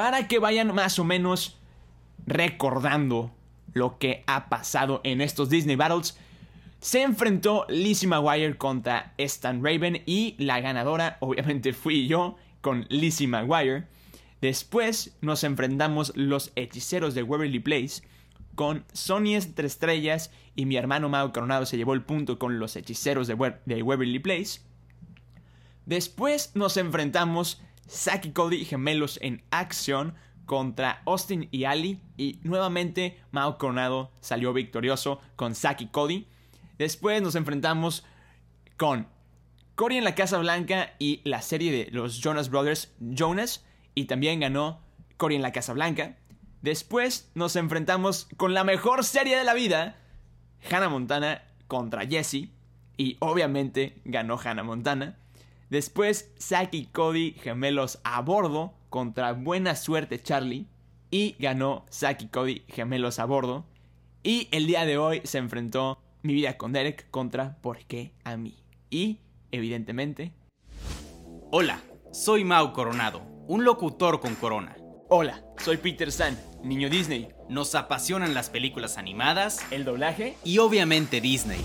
para que vayan más o menos recordando lo que ha pasado en estos Disney Battles. Se enfrentó Lizzie McGuire contra Stan Raven y la ganadora obviamente fui yo con Lizzie McGuire. Después nos enfrentamos los hechiceros de Waverly Place con Sony entre estrellas y mi hermano Mao Coronado se llevó el punto con los hechiceros de, Waverly Place. Después nos enfrentamos Saki Cody gemelos en acción contra Austin y Ali y nuevamente Mao Coronado salió victorioso con Saki Cody. Después nos enfrentamos con Cory en la Casa Blanca y la serie de los Jonas Brothers Jonas y también ganó Cory en la Casa Blanca. Después nos enfrentamos con la mejor serie de la vida, Hannah Montana contra Jesse. Y obviamente ganó Hannah Montana. Después Zack y Cody gemelos a bordo contra Buena Suerte Charlie. Y ganó Zack y Cody gemelos a bordo. Y el día de hoy se enfrentó Mi vida con Derek contra ¿Por qué a mí? Y, evidentemente... Hola, soy Mau Coronado, un locutor con corona. Hola, soy Peter San, niño Disney. Nos apasionan las películas animadas, el doblaje y obviamente Disney.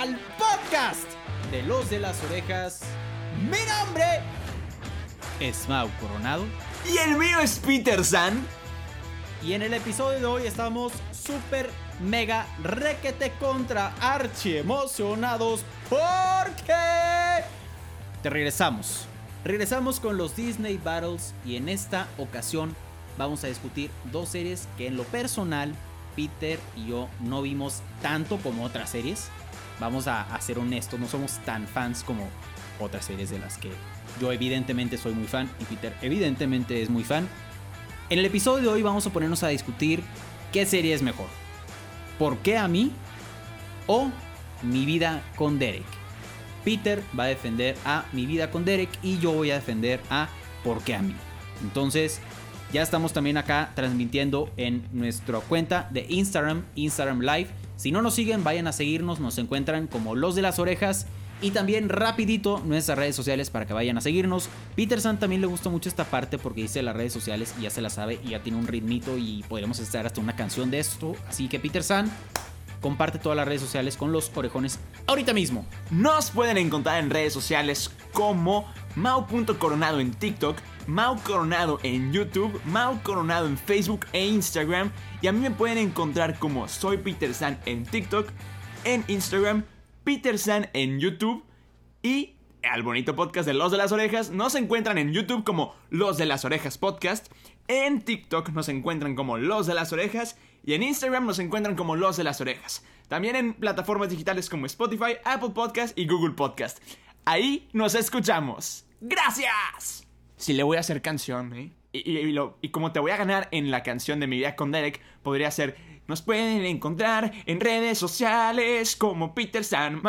Al podcast de Los de las Orejas. Mi nombre es Mau Coronado. Y el mío es Peter San. Y en el episodio de hoy estamos súper mega requete contra archi emocionados porque te regresamos. Regresamos con los Disney Battles y en esta ocasión vamos a discutir dos series que en lo personal Peter y yo no vimos tanto como otras series. Vamos a, ser honestos, no somos tan fans como otras series de las que yo evidentemente soy muy fan y Peter evidentemente es muy fan. En el episodio de hoy vamos a ponernos a discutir qué serie es mejor. ¿Por qué a mí? O Mi vida con Derek. Peter va a defender a Mi vida con Derek y yo voy a defender a ¿Por qué a mí? Entonces, ya estamos también acá transmitiendo en nuestra cuenta de Instagram, Instagram Live. Si no nos siguen, vayan a seguirnos, nos encuentran como Los de las Orejas y también rapidito nuestras redes sociales para que vayan a seguirnos. Peterson también le gustó mucho esta parte porque dice las redes sociales y ya se la sabe y ya tiene un ritmito y podremos estar hasta una canción de esto. Así que Peterson, comparte todas las redes sociales con los orejones ahorita mismo. Nos pueden encontrar en redes sociales como Mau.coronado en TikTok, Mau Coronado en YouTube, Mau Coronado en Facebook e Instagram. Y a mí me pueden encontrar como Soy Peter San en TikTok, en Instagram, Peter San en YouTube y al bonito podcast de Los de las Orejas nos encuentran en YouTube como Los de las Orejas Podcast, en TikTok nos encuentran como Los de las Orejas y en Instagram nos encuentran como Los de las Orejas. También en plataformas digitales como Spotify, Apple Podcast y Google Podcast. Ahí nos escuchamos. ¡Gracias! Si le voy a hacer canción, ¿eh? Y, y, lo, y, como te voy a ganar en la canción de mi vida con Derek, podría ser. Nos pueden encontrar en redes sociales como Peter San,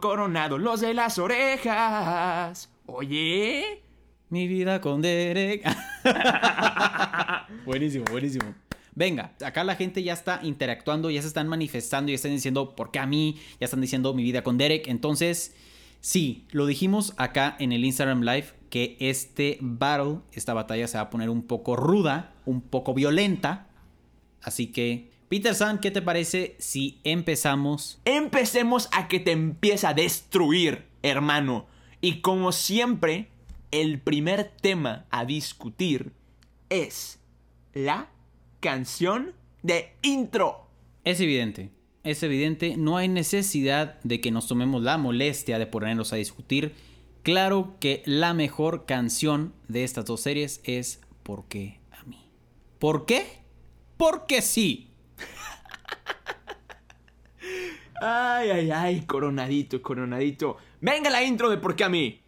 Coronado, los de las orejas. Oye. Mi vida con Derek. buenísimo, buenísimo. Venga, acá la gente ya está interactuando, ya se están manifestando, ya están diciendo por qué a mí, ya están diciendo mi vida con Derek. Entonces, sí, lo dijimos acá en el Instagram Live que este battle, esta batalla se va a poner un poco ruda, un poco violenta. Así que, Peter San, ¿qué te parece si empezamos? Empecemos a que te empiece a destruir, hermano. Y como siempre, el primer tema a discutir es la canción de intro. Es evidente, es evidente, no hay necesidad de que nos tomemos la molestia de ponernos a discutir Claro que la mejor canción de estas dos series es ¿Por qué a mí? ¿Por qué? Porque sí. Ay, ay, ay, coronadito, coronadito. Venga la intro de por qué a mí.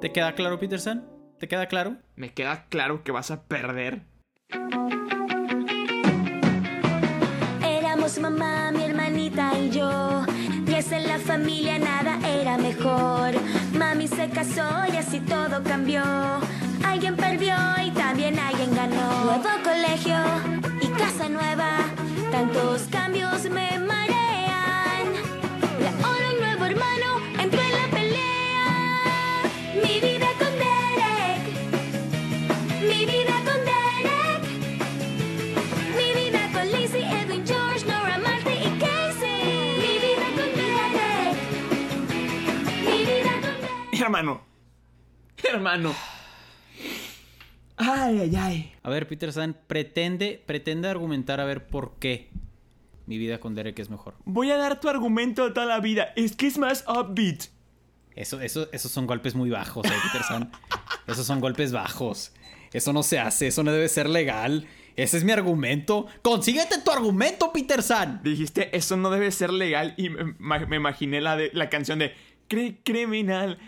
¿Te queda claro, Peterson? ¿Te queda claro? Me queda claro que vas a perder. Éramos mamá, mi hermanita y yo. Tres en la familia, nada era mejor. Mami se casó y así todo cambió. Alguien perdió y también alguien ganó. Nuevo colegio y casa nueva. Tantos cambios me marean. Y ahora un nuevo hermano Hermano. Hermano. Ay, ay, ay. A ver, Peterson, pretende, pretende argumentar a ver por qué mi vida con Derek es mejor. Voy a dar tu argumento de toda la vida. Es que es más upbeat. Eso, eso, esos son golpes muy bajos, eh, Peterson. esos son golpes bajos. Eso no se hace, eso no debe ser legal. Ese es mi argumento. ¡Consíguete tu argumento, Peterson! Dijiste, eso no debe ser legal. Y me, ma- me imaginé la, de, la canción de Cri criminal, cri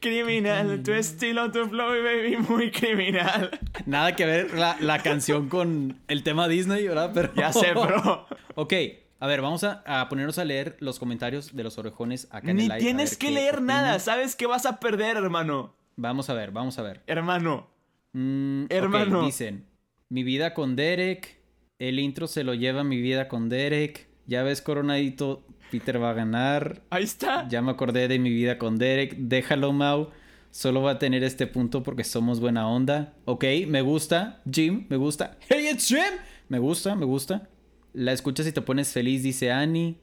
criminal. Tu estilo, tu flow, baby, muy criminal. Nada que ver la, la canción con el tema Disney, ¿verdad? Pero... Ya sé, bro. ok, a ver, vamos a, a ponernos a leer los comentarios de los orejones acá en Ni el live, tienes que leer opinan. nada. Sabes que vas a perder, hermano. Vamos a ver, vamos a ver. Hermano. Mm, Hermano. dicen, mi vida con Derek, el intro se lo lleva mi vida con Derek, ya ves coronadito, Peter va a ganar, Ahí está. ya me acordé de mi vida con Derek, déjalo Mau, solo va a tener este punto porque somos buena onda, ok, me gusta, Jim, me gusta, hey it's Jim, me gusta, me gusta, la escuchas y te pones feliz, dice Annie.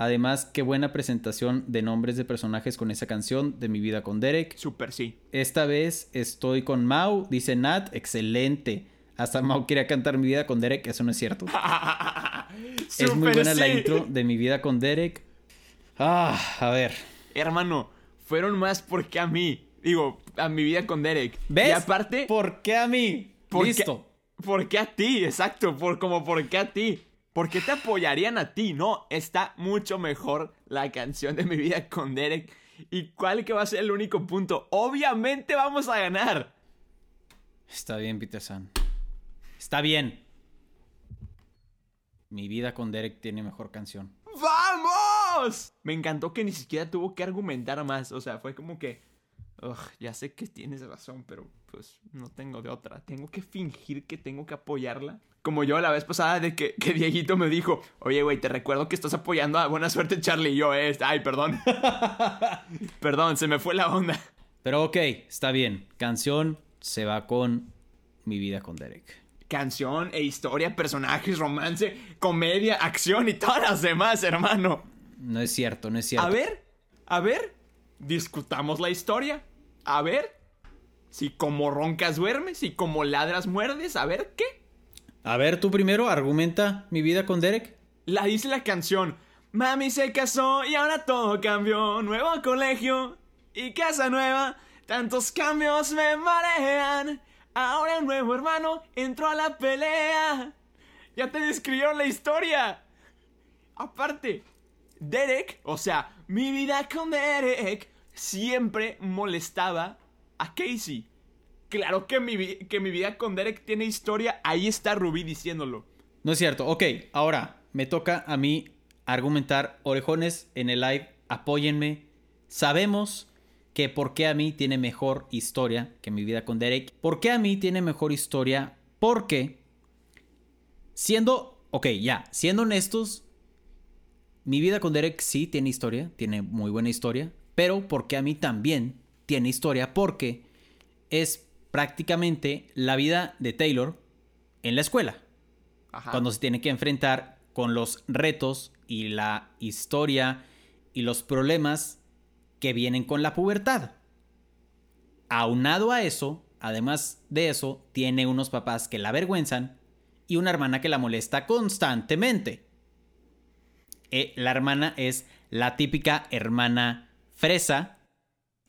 Además, qué buena presentación de nombres de personajes con esa canción de mi vida con Derek. Super sí. Esta vez estoy con Mau, dice Nat, excelente. Hasta Mau quería cantar mi vida con Derek, eso no es cierto. es muy buena la intro de mi vida con Derek. Ah, a ver. Hermano, fueron más porque a mí. Digo, a mi vida con Derek. ¿Ves? Y aparte, ¿Por qué a mí? ¿Por qué- Listo. ¿Por qué a ti? Exacto, por como por qué a ti. ¿Por qué te apoyarían a ti? No, está mucho mejor la canción de mi vida con Derek. ¿Y cuál que va a ser el único punto? Obviamente vamos a ganar. Está bien, Peterson. Está bien. Mi vida con Derek tiene mejor canción. ¡Vamos! Me encantó que ni siquiera tuvo que argumentar más. O sea, fue como que. "Ugh, ya sé que tienes razón, pero pues no tengo de otra. Tengo que fingir que tengo que apoyarla. Como yo la vez pasada de que, que Dieguito me dijo, oye, güey, te recuerdo que estás apoyando a Buena Suerte Charlie. Y yo, eh, ay, perdón. perdón, se me fue la onda. Pero ok, está bien. Canción se va con mi vida con Derek. Canción e historia, personajes, romance, comedia, acción y todas las demás, hermano. No es cierto, no es cierto. A ver, a ver, discutamos la historia. A ver, si como roncas duermes, si como ladras muerdes, a ver qué. A ver, tú primero argumenta mi vida con Derek. La dice la canción. Mami se casó y ahora todo cambió. Nuevo colegio y casa nueva. Tantos cambios me marean. Ahora un nuevo hermano entró a la pelea. Ya te describieron la historia. Aparte, Derek, o sea, mi vida con Derek, siempre molestaba a Casey. Claro que mi, que mi vida con Derek tiene historia. Ahí está Ruby diciéndolo. No es cierto. Ok, ahora me toca a mí argumentar. Orejones en el live, apóyenme. Sabemos que por qué a mí tiene mejor historia que mi vida con Derek. ¿Por qué a mí tiene mejor historia? Porque, siendo, ok, ya, siendo honestos, Mi vida con Derek sí tiene historia, tiene muy buena historia, pero porque a mí también tiene historia, porque es prácticamente la vida de Taylor en la escuela, Ajá. cuando se tiene que enfrentar con los retos y la historia y los problemas que vienen con la pubertad. Aunado a eso, además de eso, tiene unos papás que la avergüenzan y una hermana que la molesta constantemente. Eh, la hermana es la típica hermana fresa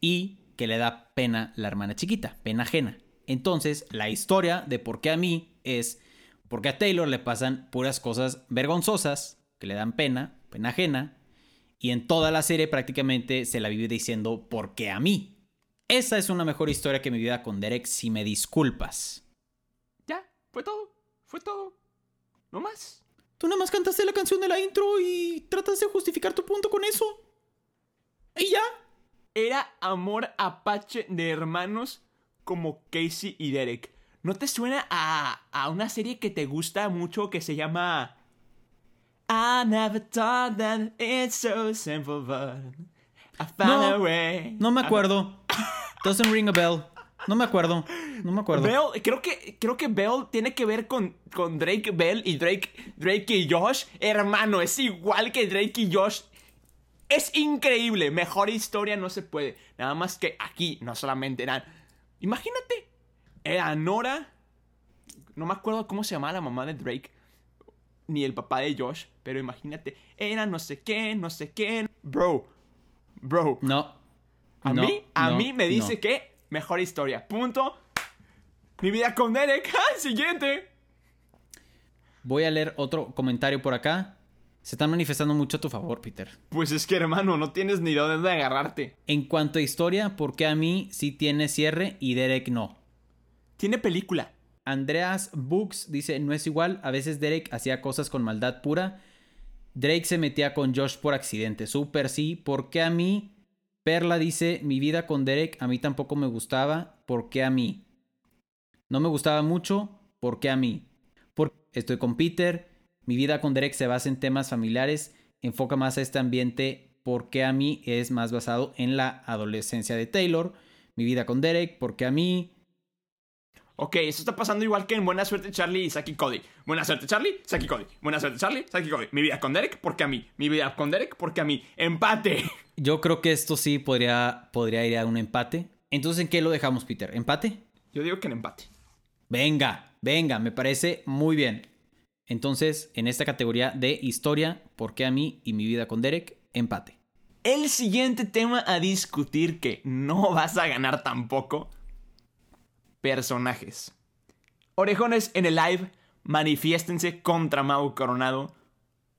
y que le da pena la hermana chiquita, pena ajena. Entonces, la historia de por qué a mí es porque a Taylor le pasan puras cosas vergonzosas que le dan pena, pena ajena, y en toda la serie prácticamente se la vive diciendo ¿por qué a mí? Esa es una mejor historia que mi vida con Derek, si me disculpas. Ya, fue todo. Fue todo. No más. Tú nada más cantaste la canción de la intro y tratas de justificar tu punto con eso. Y ya. Era amor apache de hermanos como Casey y Derek. ¿No te suena a, a una serie que te gusta mucho que se llama... I never thought that it's so simple, but I found No, a way. No me acuerdo. Doesn't ring a bell. No me acuerdo. No me acuerdo. Bell, creo que, creo que Bell tiene que ver con, con Drake Bell y Drake, Drake y Josh. Hermano, es igual que Drake y Josh. Es increíble. Mejor historia no se puede. Nada más que aquí no solamente eran. Imagínate. Era Nora. No me acuerdo cómo se llamaba la mamá de Drake. Ni el papá de Josh. Pero imagínate. Era no sé qué, no sé qué. Bro. Bro. No. A No, mí, a no, mí me dice no. que mejor historia. Punto. Mi vida con Derek. ¡Ah, siguiente! Voy a leer otro comentario por acá. Se están manifestando mucho a tu favor, Peter. Pues es que, hermano, no tienes ni de dónde agarrarte. En cuanto a historia, ¿por qué a mí sí tiene cierre y Derek no? Tiene película. Andreas Books dice, no es igual, a veces Derek hacía cosas con maldad pura. Drake se metía con Josh por accidente. Súper sí. ¿Por qué a mí? Perla dice, mi vida con Derek a mí tampoco me gustaba. ¿Por qué a mí? No me gustaba mucho. ¿Por qué a mí? Por... Estoy con Peter. Mi vida con Derek se basa en temas familiares. Enfoca más a este ambiente. ¿Por qué a mí? Es más basado en la adolescencia de Taylor. Mi vida con Derek. ¿Por qué a mí? Ok, eso está pasando igual que en Buena Suerte Charlie y Saki Cody. Buena Suerte Charlie, Saki Cody. Buena Suerte Charlie, Saki Cody. Mi vida con Derek, porque a mí. Mi vida con Derek, porque a mí. Empate. Yo creo que esto sí podría, podría ir a un empate. Entonces, ¿en qué lo dejamos, Peter? ¿Empate? Yo digo que en empate. Venga, venga, me parece muy bien. Entonces, en esta categoría de historia, ¿por qué a mí y mi vida con Derek? Empate. El siguiente tema a discutir que no vas a ganar tampoco. Personajes. Orejones en el live, manifiéstense contra Mau Coronado.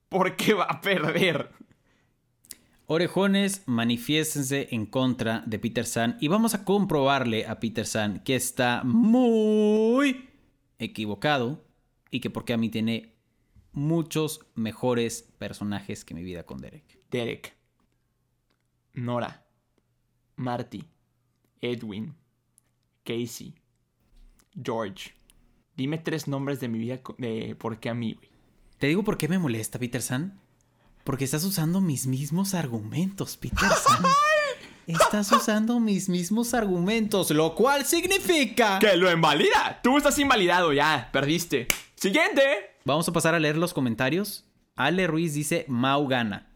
Porque va a perder. Orejones, manifiéstense en contra de Peter San y vamos a comprobarle a Peter San que está muy equivocado y que porque a mí tiene muchos mejores personajes que mi vida con Derek. Derek. Nora. Marty. Edwin. Casey. George. Dime tres nombres de mi vida de por qué a mí, güey. Te digo por qué me molesta, Peter San. Porque estás usando mis mismos argumentos, Peter San. Estás usando mis mismos argumentos, lo cual significa... ¡Que lo invalida! Tú estás invalidado ya. Perdiste. Siguiente. Vamos a pasar a leer los comentarios. Ale Ruiz dice, Mau gana.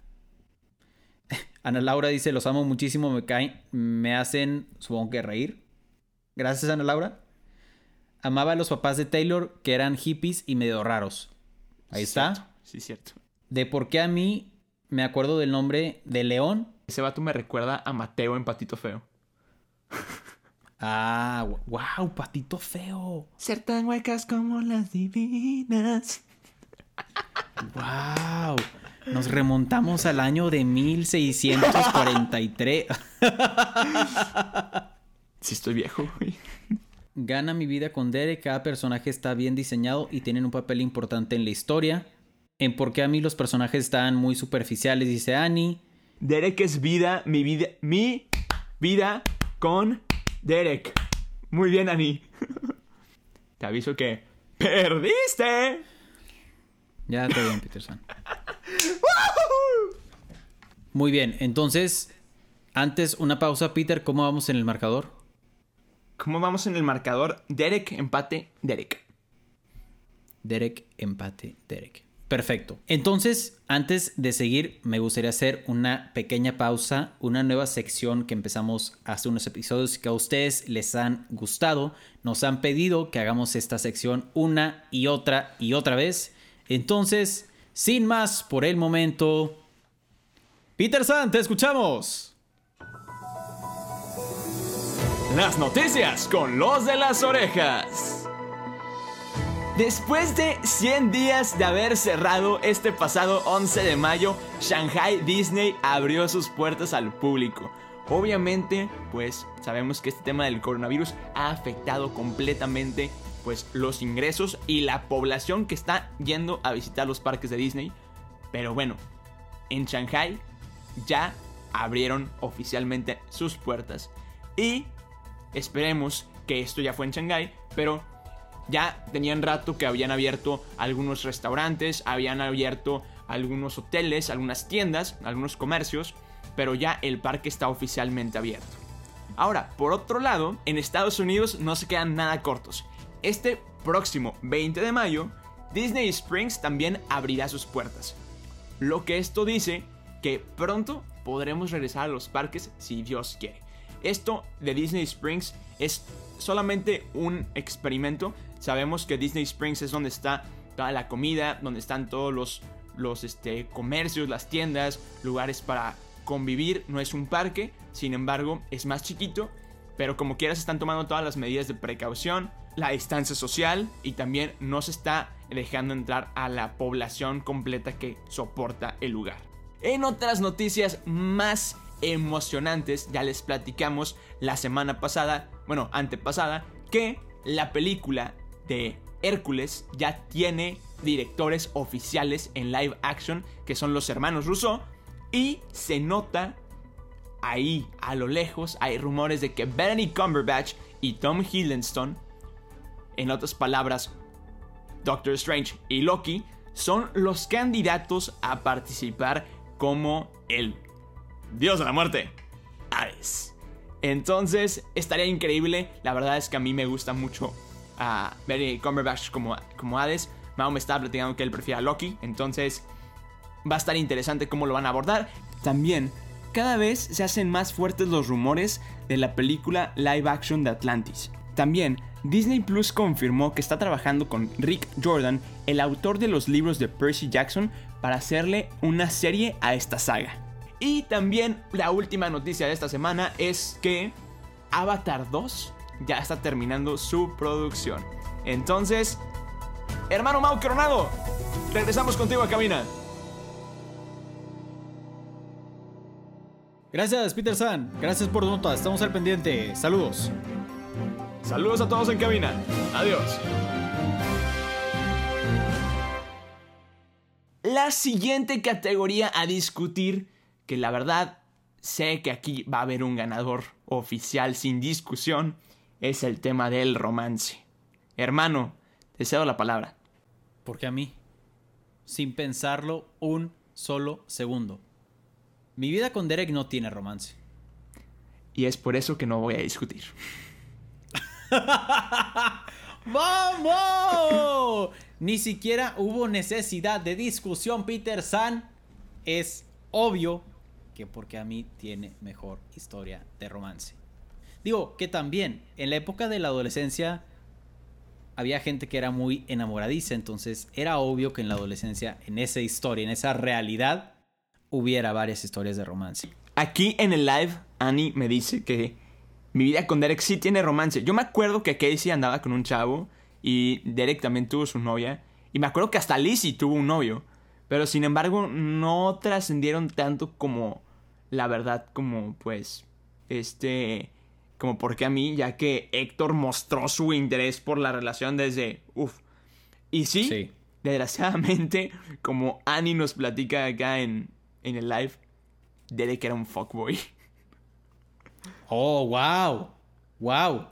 Ana Laura dice, los amo muchísimo, me caen, me hacen, supongo que reír. Gracias, Ana Laura. Amaba a los papás de Taylor, que eran hippies y medio raros. Ahí está. Cierto. Sí, cierto. De por qué a mí me acuerdo del nombre de León. Ese vato me recuerda a Mateo en Patito Feo. Ah, wow, patito feo. Ser tan huecas como las divinas. Wow. Nos remontamos al año de 1643. Sí, estoy viejo, güey. Gana mi vida con Derek. Cada personaje está bien diseñado y tienen un papel importante en la historia. En por qué a mí los personajes están muy superficiales, dice Annie. Derek es vida, mi vida, mi vida con Derek. Muy bien, Ani. Te aviso que perdiste. Ya está bien, Peterson. Muy bien, entonces, antes una pausa, Peter, ¿cómo vamos en el marcador? ¿Cómo vamos en el marcador? Derek, empate, Derek. Derek, empate, Derek. Perfecto. Entonces, antes de seguir, me gustaría hacer una pequeña pausa, una nueva sección que empezamos hace unos episodios que a ustedes les han gustado. Nos han pedido que hagamos esta sección una y otra y otra vez. Entonces, sin más por el momento, Peter San, te escuchamos. Las noticias con los de las orejas. Después de 100 días de haber cerrado este pasado 11 de mayo, Shanghai Disney abrió sus puertas al público. Obviamente, pues sabemos que este tema del coronavirus ha afectado completamente pues los ingresos y la población que está yendo a visitar los parques de Disney. Pero bueno, en Shanghai ya abrieron oficialmente sus puertas. Y esperemos que esto ya fue en Shanghai, pero ya tenían rato que habían abierto algunos restaurantes, habían abierto algunos hoteles, algunas tiendas, algunos comercios, pero ya el parque está oficialmente abierto. Ahora, por otro lado, en Estados Unidos no se quedan nada cortos. Este próximo 20 de mayo, Disney Springs también abrirá sus puertas. Lo que esto dice que pronto podremos regresar a los parques si Dios quiere. Esto de Disney Springs es solamente un experimento Sabemos que Disney Springs es donde está toda la comida, donde están todos los, los este, comercios, las tiendas, lugares para convivir. No es un parque, sin embargo, es más chiquito. Pero como quieras están tomando todas las medidas de precaución, la distancia social y también no se está dejando entrar a la población completa que soporta el lugar. En otras noticias más emocionantes, ya les platicamos la semana pasada, bueno, antepasada, que la película de Hércules ya tiene directores oficiales en live action, que son los hermanos Russo, y se nota ahí, a lo lejos, hay rumores de que Benedict Cumberbatch y Tom Hiddleston, en otras palabras, Doctor Strange y Loki, son los candidatos a participar como el Dios de la Muerte, Hades. Entonces, estaría increíble, la verdad es que a mí me gusta mucho a Benny Cumberbatch como, como Hades. Mao me está platicando que él prefiere a Loki. Entonces va a estar interesante cómo lo van a abordar. También, cada vez se hacen más fuertes los rumores de la película live action de Atlantis. También, Disney Plus confirmó que está trabajando con Rick Jordan, el autor de los libros de Percy Jackson, para hacerle una serie a esta saga. Y también la última noticia de esta semana es que Avatar 2 ya está terminando su producción. Entonces, hermano Mau Coronado, regresamos contigo a cabina. Gracias, Peter San. Gracias por nota. Estamos al pendiente. Saludos. Saludos a todos en cabina. Adiós. La siguiente categoría a discutir, que la verdad sé que aquí va a haber un ganador oficial sin discusión, es el tema del romance. Hermano, te cedo la palabra. Porque a mí, sin pensarlo un solo segundo. Mi vida con Derek no tiene romance. Y es por eso que no voy a discutir. ¡Vamos! Ni siquiera hubo necesidad de discusión, Peter San. Es obvio que porque a mí tiene mejor historia de romance. Digo, que también, en la época de la adolescencia había gente que era muy enamoradiza, entonces era obvio que en la adolescencia, en esa historia, en esa realidad, hubiera varias historias de romance. Aquí en el live, Annie me dice que mi vida con Derek sí tiene romance. Yo me acuerdo que Casey andaba con un chavo y Derek también tuvo su novia. Y me acuerdo que hasta Lizzie tuvo un novio. Pero sin embargo, no trascendieron tanto como la verdad, como pues, este, como porque a mí, ya que Héctor mostró su interés por la relación desde, uff. Y sí, desgraciadamente, como Annie nos platica acá en, en el live, Derek era un fuckboy. Oh, wow. Wow.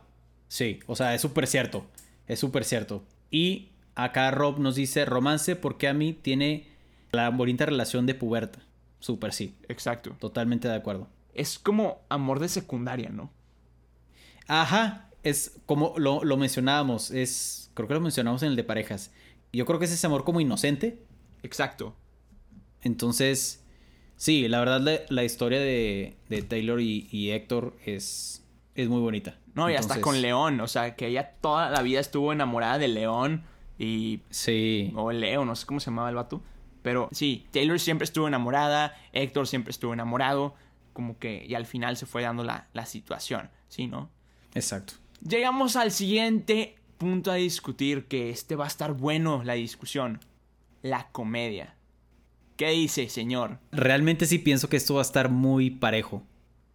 Sí, o sea, es súper cierto. Es súper cierto. Y acá Rob nos dice romance porque a mí tiene la bonita relación de puberta. Súper sí. Exacto. Totalmente de acuerdo. Es como amor de secundaria, ¿no? Ajá, es como lo, lo mencionábamos, es, creo que lo mencionamos en el de parejas. Yo creo que es ese amor como inocente. Exacto. Entonces, sí, la verdad la, la historia de, de Taylor y, y Héctor es, es muy bonita. No, y hasta con León, o sea, que ella toda la vida estuvo enamorada de León y... Sí, O Leo, no sé cómo se llamaba el vato. Pero sí, Taylor siempre estuvo enamorada, Héctor siempre estuvo enamorado, como que y al final se fue dando la, la situación, ¿sí, no? exacto. Llegamos al siguiente punto a discutir, que este va a estar bueno la discusión, la comedia. ¿Qué dice, señor? Realmente sí pienso que esto va a estar muy parejo.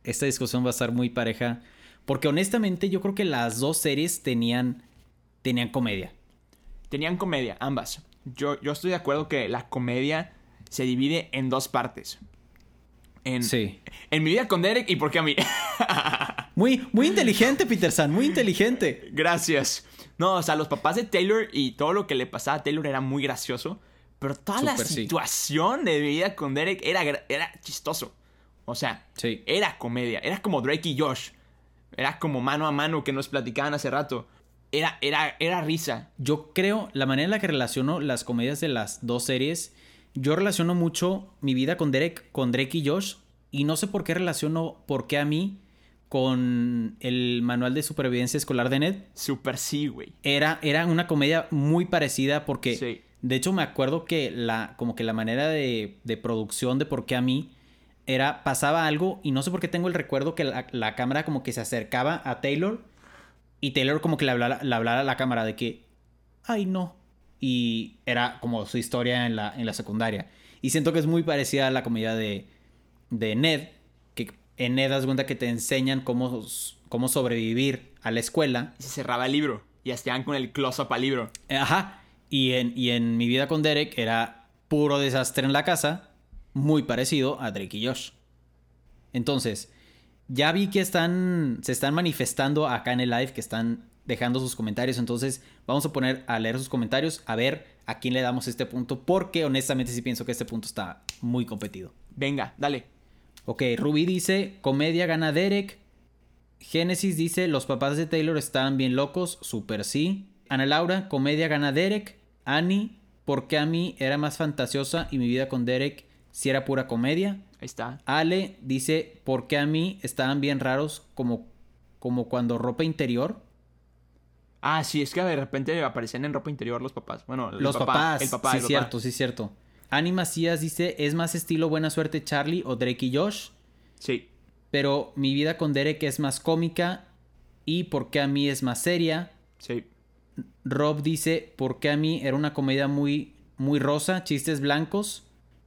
Esta discusión va a estar muy pareja. Porque honestamente yo creo que las dos series tenían, tenían comedia. Tenían comedia, ambas. Yo, yo estoy de acuerdo que la comedia se divide en dos partes. En, Sí. en mi vida con Derek y por qué a mí. Muy, muy inteligente, Peter San, muy inteligente. Gracias. No, o sea, los papás de Taylor y todo lo que le pasaba a Taylor era muy gracioso. Pero toda la sí. situación de mi vida con Derek era, era chistoso. O sea, Sí. era comedia. Era como Drake y Josh. Era como mano a mano que nos platicaban hace rato. Era, era, era risa. Yo creo, la manera en la que relaciono las comedias de las dos series, yo relaciono mucho mi vida con Derek, con Drake y Josh, y no sé por qué relaciono, por qué a mí, con el manual de supervivencia escolar de Ned. Super sí, güey. Era, era una comedia muy parecida porque, Sí. de hecho, me acuerdo que la, como que la manera de, de producción de por qué a mí era, pasaba algo y no sé por qué tengo el recuerdo que la, la cámara como que se acercaba a Taylor y Taylor como que le hablara, le hablara a la cámara de que, ay no. Y era como su historia en la, en la secundaria. Y siento que es muy parecida a la comedia de, de Ned, que en Ned das cuenta que te enseñan cómo, cómo sobrevivir a la escuela. Y se cerraba el libro. Y estaban con el close-up al libro. Ajá. Y en, y en mi vida con Derek era puro desastre en la casa, muy parecido a Drake y Josh. Entonces, ya vi que están, se están manifestando acá en el live, que están dejando sus comentarios. Entonces, vamos a poner a leer sus comentarios, a ver a quién le damos este punto, porque honestamente sí pienso que este punto está muy competido. Venga, dale. Ok, Ruby dice, comedia gana Derek. Génesis dice, los papás de Taylor estaban bien locos, super sí. Ana Laura, comedia gana Derek. Annie, porque a mí era más fantasiosa y mi vida con Derek si era pura comedia. Ahí está. Ale dice, porque a mí estaban bien raros como, como cuando ropa interior. Ah, sí, es que de repente aparecían en ropa interior los papás. Bueno, Los papá, papás, El papá, sí el papá. cierto, sí cierto. Annie Macías dice, es más estilo Buena Suerte Charlie o Drake y Josh. Sí. pero mi vida con Derek es más cómica y porque a mí es más seria. Sí. Rob dice, porque a mí era una comedia muy, muy rosa, chistes blancos.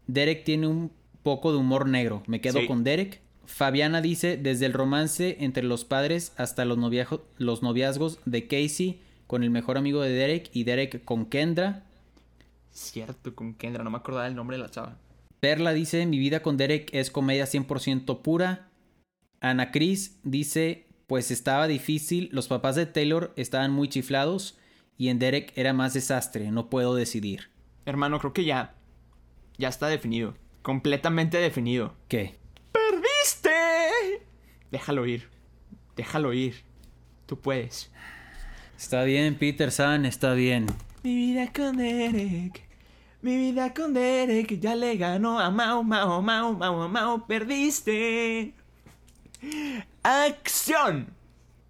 Derek tiene un poco de humor negro. Me quedo Sí. con Derek. Fabiana dice, desde el romance entre los padres hasta los, noviajo- los noviazgos de Casey con el mejor amigo de Derek y Derek con Kendra. Cierto, con Kendra, no me acordaba el nombre de la chava. Perla dice, mi vida con Derek es comedia 100% pura. Ana Cris dice, pues estaba difícil, los papás de Taylor estaban muy chiflados y en Derek era más desastre, no puedo decidir. Hermano, creo que ya. Ya está definido. Completamente definido. ¿Qué? ¡Perdiste! Déjalo ir. Déjalo ir. Tú puedes. Está bien, Peter San, está bien. Mi vida con Derek. Mi vida con Derek ya le ganó a Mau, Mau, Mau, Mau, Mau. Perdiste. ¡Acción!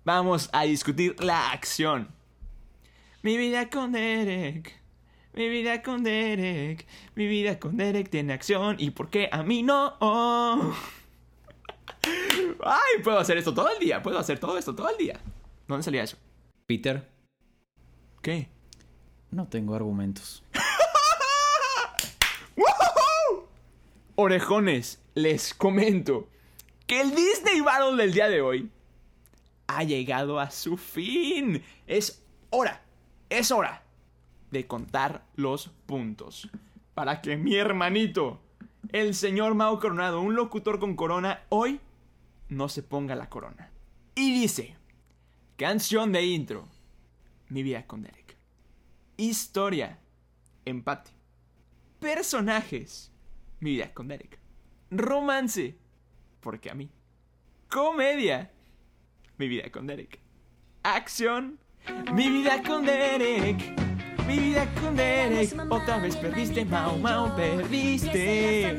Vamos a discutir la acción. Mi vida con Derek. Mi vida con Derek. Mi vida con Derek tiene acción. ¿Y por qué a mí no? Ay, puedo hacer esto todo el día. Puedo hacer todo esto todo el día. ¿Dónde salía eso? Peter, ¿Qué? no tengo argumentos. Orejones, les comento que el Disney Battle del día de hoy ha llegado a su fin. Es hora, es hora de contar los puntos para que mi hermanito, el señor Mau Coronado, un locutor con corona, hoy no se ponga la corona. Y dice, canción de intro, mi vida con Derek. Historia, empate. Personajes, mi vida con Derek. Romance. Porque a mí. Comedia. Mi vida con Derek. Acción. Mi vida con Derek. Mi vida con Derek. Otra vez perdiste, Mau Mau, perdiste.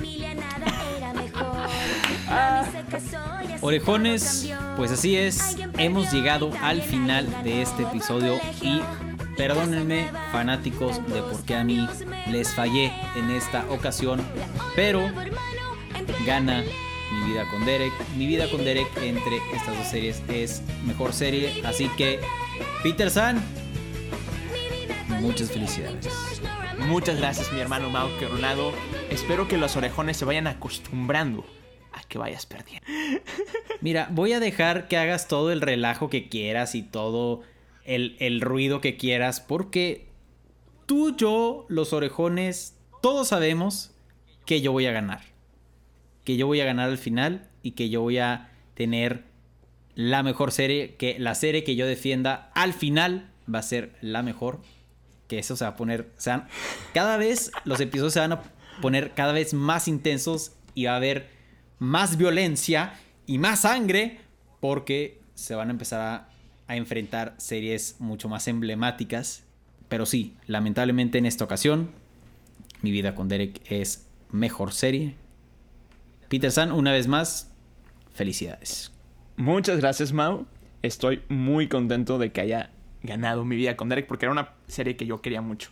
Orejones, pues así es, hemos llegado al final de este episodio y perdónenme fanáticos de por qué a mí les fallé en esta ocasión, pero gana mi vida con Derek. Mi vida con Derek entre estas dos series es mejor serie, así que Peter San, muchas felicidades. Muchas gracias, mi hermano Mau Coronado. Espero que los orejones se vayan acostumbrando a que vayas perdiendo. Mira, voy a dejar que hagas todo el relajo que quieras y todo el, el ruido que quieras, porque tú, yo, los orejones, todos sabemos que yo voy a ganar. Que yo voy a ganar al final y que yo voy a tener la mejor serie, que la serie que yo defienda al final va a ser la mejor. Que eso se va a poner, o sea, cada vez los episodios se van a poner cada vez más intensos y va a haber más violencia y más sangre porque se van a empezar a, a enfrentar series mucho más emblemáticas. Pero sí, lamentablemente en esta ocasión, mi vida con Derek es mejor serie. Peter San, una vez más, felicidades. Muchas gracias, Mau. Estoy muy contento de que haya ganado mi vida con Derek porque era una serie que yo quería mucho.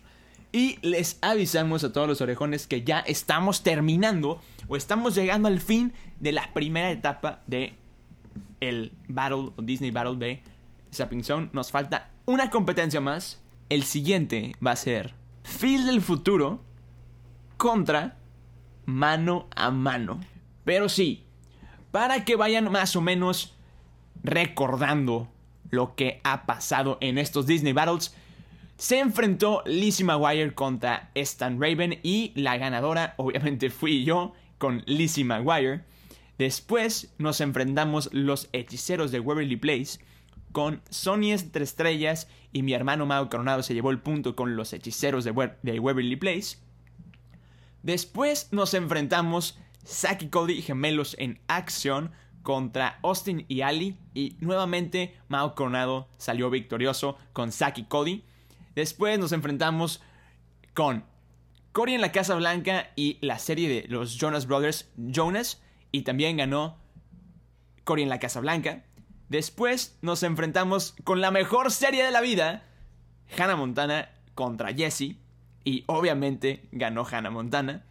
Y les avisamos a todos los orejones que ya estamos terminando o estamos llegando al fin de la primera etapa de el Battle o Disney Battle de Zapping Zone. Nos falta una competencia más. El siguiente va a ser Phil del futuro contra mano a mano. Pero sí, para que vayan más o menos recordando lo que ha pasado en estos Disney Battles, se enfrentó Lizzie McGuire contra Stan Raven y la ganadora obviamente fui yo con Lizzie McGuire. Después nos enfrentamos los hechiceros de Waverly Place con Sony entre estrellas y mi hermano Mau Coronado se llevó el punto con los hechiceros de, We de Waverly Place. Después nos enfrentamos Saki Cody gemelos en acción contra Austin y Ali y nuevamente Mao Coronado salió victorioso con Saki Cody. Después nos enfrentamos con Cory en la Casa Blanca y la serie de los Jonas Brothers Jonas y también ganó Cory en la Casa Blanca. Después nos enfrentamos con la mejor serie de la vida, Hannah Montana contra Jesse y obviamente ganó Hannah Montana.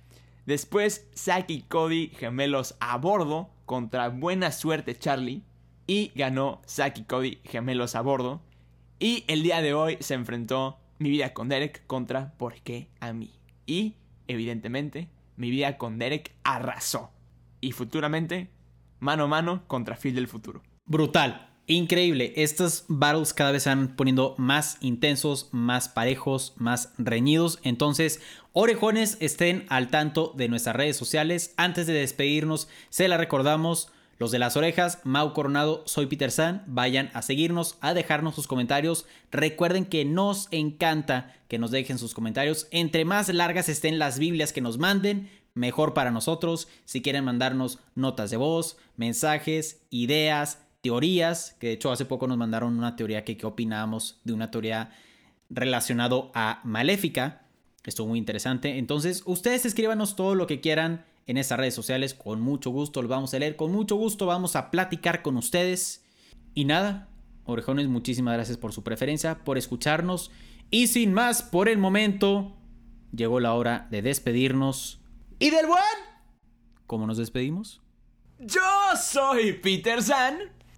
Después Zack y Cody gemelos a bordo contra Buena Suerte Charlie y ganó Zack y Cody gemelos a bordo. Y el día de hoy se enfrentó Mi vida con Derek contra ¿Por qué a mí? Y evidentemente Mi vida con Derek arrasó. Y futuramente mano a mano contra Phil del futuro. Brutal. Increíble, estos battles cada vez se van poniendo más intensos, más parejos, más reñidos. Entonces, orejones, estén al tanto de nuestras redes sociales. Antes de despedirnos, se la recordamos. Los de las orejas, Mau Coronado, soy Peter San. Vayan a seguirnos, a dejarnos sus comentarios. Recuerden que nos encanta que nos dejen sus comentarios. Entre más largas estén las Biblias que nos manden, mejor para nosotros. Si quieren mandarnos notas de voz, mensajes, ideas, teorías, que de hecho hace poco nos mandaron una teoría que qué opinábamos de una teoría relacionado a Maléfica. Estuvo muy interesante. Entonces, ustedes escríbanos todo lo que quieran en esas redes sociales. Con mucho gusto lo vamos a leer. Con mucho gusto vamos a platicar con ustedes. Y nada, orejones, muchísimas gracias por su preferencia, por escucharnos. Y sin más, por el momento, llegó la hora de despedirnos. ¿Y del buen? ¿Cómo nos despedimos? Yo soy Peter San.